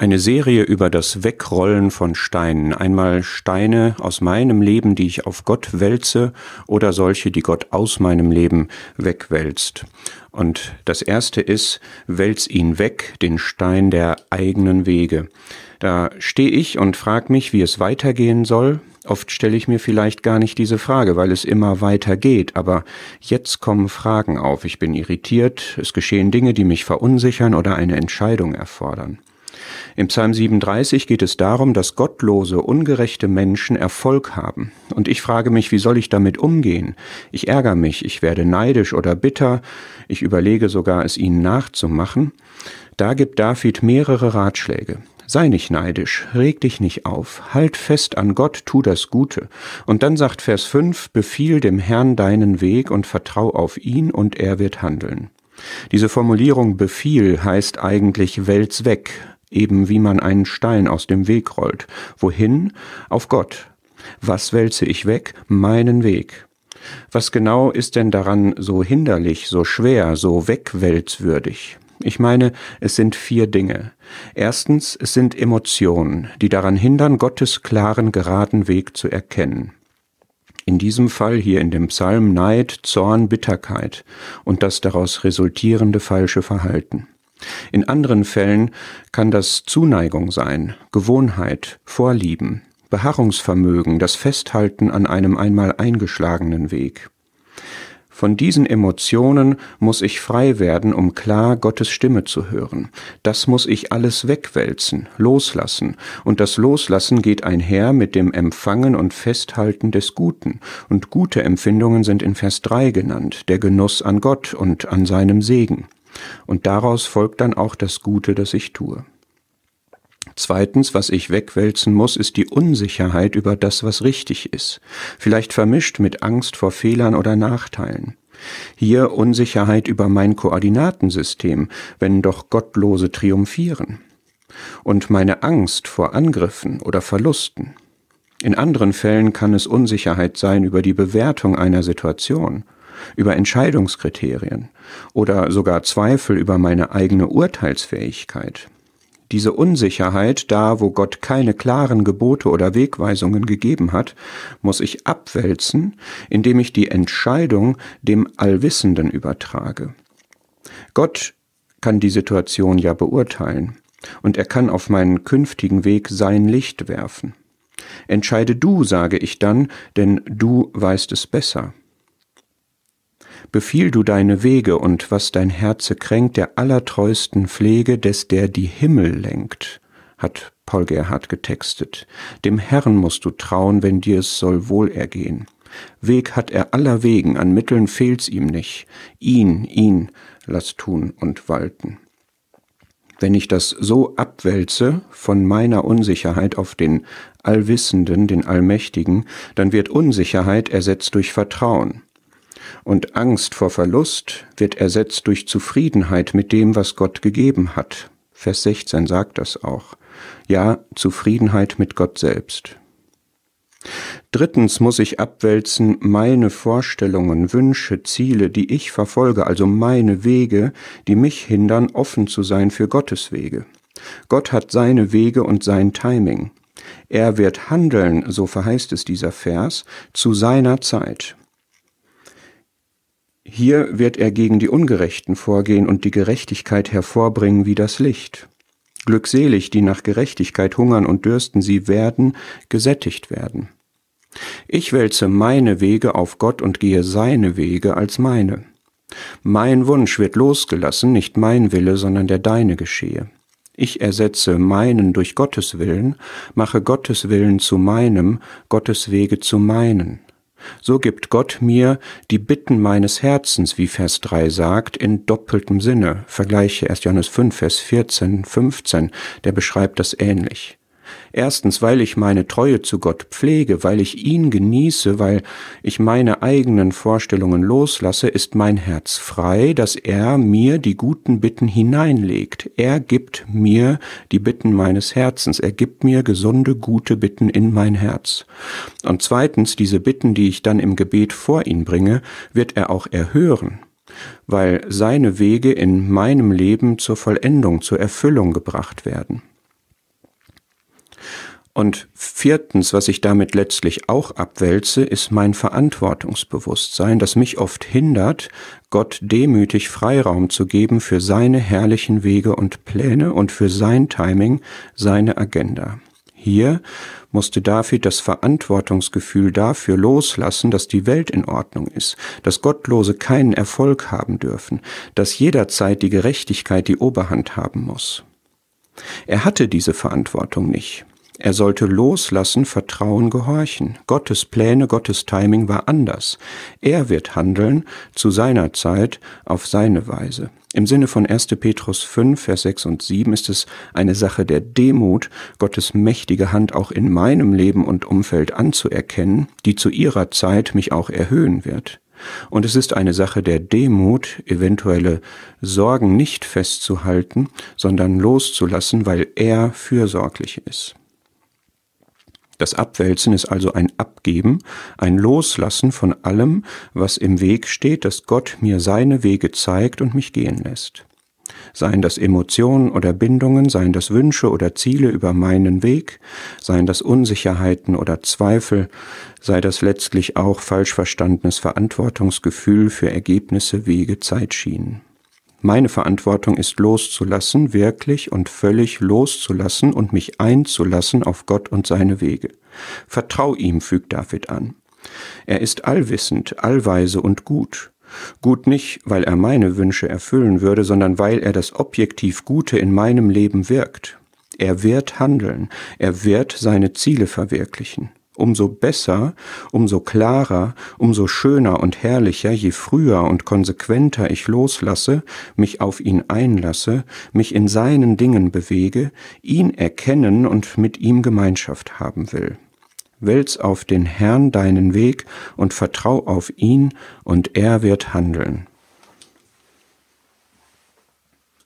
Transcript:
Eine Serie über das Wegrollen von Steinen. Einmal Steine aus meinem Leben, die ich auf Gott wälze, oder solche, die Gott aus meinem Leben wegwälzt. Und das erste ist, wälz ihn weg, den Stein der eigenen Wege. Da stehe ich und frage mich, wie es weitergehen soll. Oft stelle ich mir vielleicht gar nicht diese Frage, weil es immer weiter geht, aber jetzt kommen Fragen auf. Ich bin irritiert, es geschehen Dinge, die mich verunsichern oder eine Entscheidung erfordern. Im Psalm 37 geht es darum, dass gottlose, ungerechte Menschen Erfolg haben. Und ich frage mich, wie soll ich damit umgehen? Ich ärgere mich, ich werde neidisch oder bitter, ich überlege sogar, es ihnen nachzumachen. Da gibt David mehrere Ratschläge. Sei nicht neidisch, reg dich nicht auf, halt fest an Gott, tu das Gute. Und dann sagt Vers 5, befiehl dem Herrn deinen Weg und vertrau auf ihn und er wird handeln. Diese Formulierung Befiehl heißt eigentlich Wälz weg, eben wie man einen Stein aus dem Weg rollt. Wohin? Auf Gott. Was wälze ich weg? Meinen Weg. Was genau ist denn daran so hinderlich, so schwer, so wegwälzwürdig? Ich meine, es sind vier Dinge. Erstens, es sind Emotionen, die daran hindern, Gottes klaren, geraden Weg zu erkennen. In diesem Fall hier in dem Psalm Neid, Zorn, Bitterkeit und das daraus resultierende falsche Verhalten. In anderen Fällen kann das Zuneigung sein, Gewohnheit, Vorlieben, Beharrungsvermögen, das Festhalten an einem einmal eingeschlagenen Weg. Von diesen Emotionen muss ich frei werden, um klar Gottes Stimme zu hören. Das muss ich alles wegwälzen, loslassen. Und das Loslassen geht einher mit dem Empfangen und Festhalten des Guten. Und gute Empfindungen sind in Vers 3 genannt, der Genuss an Gott und an seinem Segen. Und daraus folgt dann auch das Gute, das ich tue. Zweitens, was ich wegwälzen muss, ist die Unsicherheit über das, was richtig ist, vielleicht vermischt mit Angst vor Fehlern oder Nachteilen. Hier Unsicherheit über mein Koordinatensystem, wenn doch Gottlose triumphieren. Und meine Angst vor Angriffen oder Verlusten. In anderen Fällen kann es Unsicherheit sein über die Bewertung einer Situation über Entscheidungskriterien oder sogar Zweifel über meine eigene Urteilsfähigkeit. Diese Unsicherheit, da wo Gott keine klaren Gebote oder Wegweisungen gegeben hat, muss ich abwälzen, indem ich die Entscheidung dem Allwissenden übertrage. Gott kann die Situation ja beurteilen, und er kann auf meinen künftigen Weg sein Licht werfen. Entscheide du, sage ich dann, denn du weißt es besser. Befiehl du deine Wege und was dein Herze kränkt, der allertreusten Pflege, des der die Himmel lenkt, hat Paul Gerhard getextet. Dem Herrn musst du trauen, wenn dir es soll wohl ergehen. Weg hat er aller Wegen, an Mitteln fehlt's ihm nicht. Ihn, ihn, lass tun und walten. Wenn ich das so abwälze von meiner Unsicherheit auf den Allwissenden, den Allmächtigen, dann wird Unsicherheit ersetzt durch Vertrauen und Angst vor Verlust wird ersetzt durch Zufriedenheit mit dem, was Gott gegeben hat. Vers 16 sagt das auch. Ja, Zufriedenheit mit Gott selbst. Drittens muss ich abwälzen meine Vorstellungen, Wünsche, Ziele, die ich verfolge, also meine Wege, die mich hindern, offen zu sein für Gottes Wege. Gott hat seine Wege und sein Timing. Er wird handeln, so verheißt es dieser Vers, zu seiner Zeit. Hier wird er gegen die Ungerechten vorgehen und die Gerechtigkeit hervorbringen wie das Licht. Glückselig, die nach Gerechtigkeit hungern und dürsten, sie werden gesättigt werden. Ich wälze meine Wege auf Gott und gehe seine Wege als meine. Mein Wunsch wird losgelassen, nicht mein Wille, sondern der deine geschehe. Ich ersetze meinen durch Gottes Willen, mache Gottes Willen zu meinem, Gottes Wege zu meinen. So gibt Gott mir die Bitten meines Herzens, wie Vers 3 sagt, in doppeltem Sinne. Vergleiche 1. Johannes 5, Vers 14, 15, der beschreibt das ähnlich. Erstens, weil ich meine Treue zu Gott pflege, weil ich ihn genieße, weil ich meine eigenen Vorstellungen loslasse, ist mein Herz frei, dass er mir die guten Bitten hineinlegt. Er gibt mir die Bitten meines Herzens. Er gibt mir gesunde, gute Bitten in mein Herz. Und zweitens, diese Bitten, die ich dann im Gebet vor ihn bringe, wird er auch erhören weil seine Wege in meinem Leben zur Vollendung, zur Erfüllung gebracht werden. Und viertens, was ich damit letztlich auch abwälze, ist mein Verantwortungsbewusstsein, das mich oft hindert, Gott demütig Freiraum zu geben für seine herrlichen Wege und Pläne und für sein Timing, seine Agenda. Hier musste David das Verantwortungsgefühl dafür loslassen, dass die Welt in Ordnung ist, dass Gottlose keinen Erfolg haben dürfen, dass jederzeit die Gerechtigkeit die Oberhand haben muss. Er hatte diese Verantwortung nicht. Er sollte loslassen, vertrauen, gehorchen. Gottes Pläne, Gottes Timing war anders. Er wird handeln zu seiner Zeit auf seine Weise. Im Sinne von 1. Petrus 5, Vers 6 und 7 ist es eine Sache der Demut, Gottes mächtige Hand auch in meinem Leben und Umfeld anzuerkennen, die zu ihrer Zeit mich auch erhöhen wird. Und es ist eine Sache der Demut, eventuelle Sorgen nicht festzuhalten, sondern loszulassen, weil er fürsorglich ist. Das Abwälzen ist also ein Abgeben, ein Loslassen von allem, was im Weg steht, dass Gott mir seine Wege zeigt und mich gehen lässt. Seien das Emotionen oder Bindungen, seien das Wünsche oder Ziele über meinen Weg, seien das Unsicherheiten oder Zweifel, sei das letztlich auch falsch verstandenes Verantwortungsgefühl für Ergebnisse, Wege, Zeitschienen. Meine Verantwortung ist loszulassen, wirklich und völlig loszulassen und mich einzulassen auf Gott und seine Wege. Vertrau ihm, fügt David an. Er ist allwissend, allweise und gut. Gut nicht, weil er meine Wünsche erfüllen würde, sondern weil er das objektiv Gute in meinem Leben wirkt. Er wird handeln, er wird seine Ziele verwirklichen umso besser, umso klarer, umso schöner und herrlicher, je früher und konsequenter ich loslasse, mich auf ihn einlasse, mich in seinen Dingen bewege, ihn erkennen und mit ihm Gemeinschaft haben will. Wälz auf den Herrn deinen Weg und vertrau auf ihn, und er wird handeln.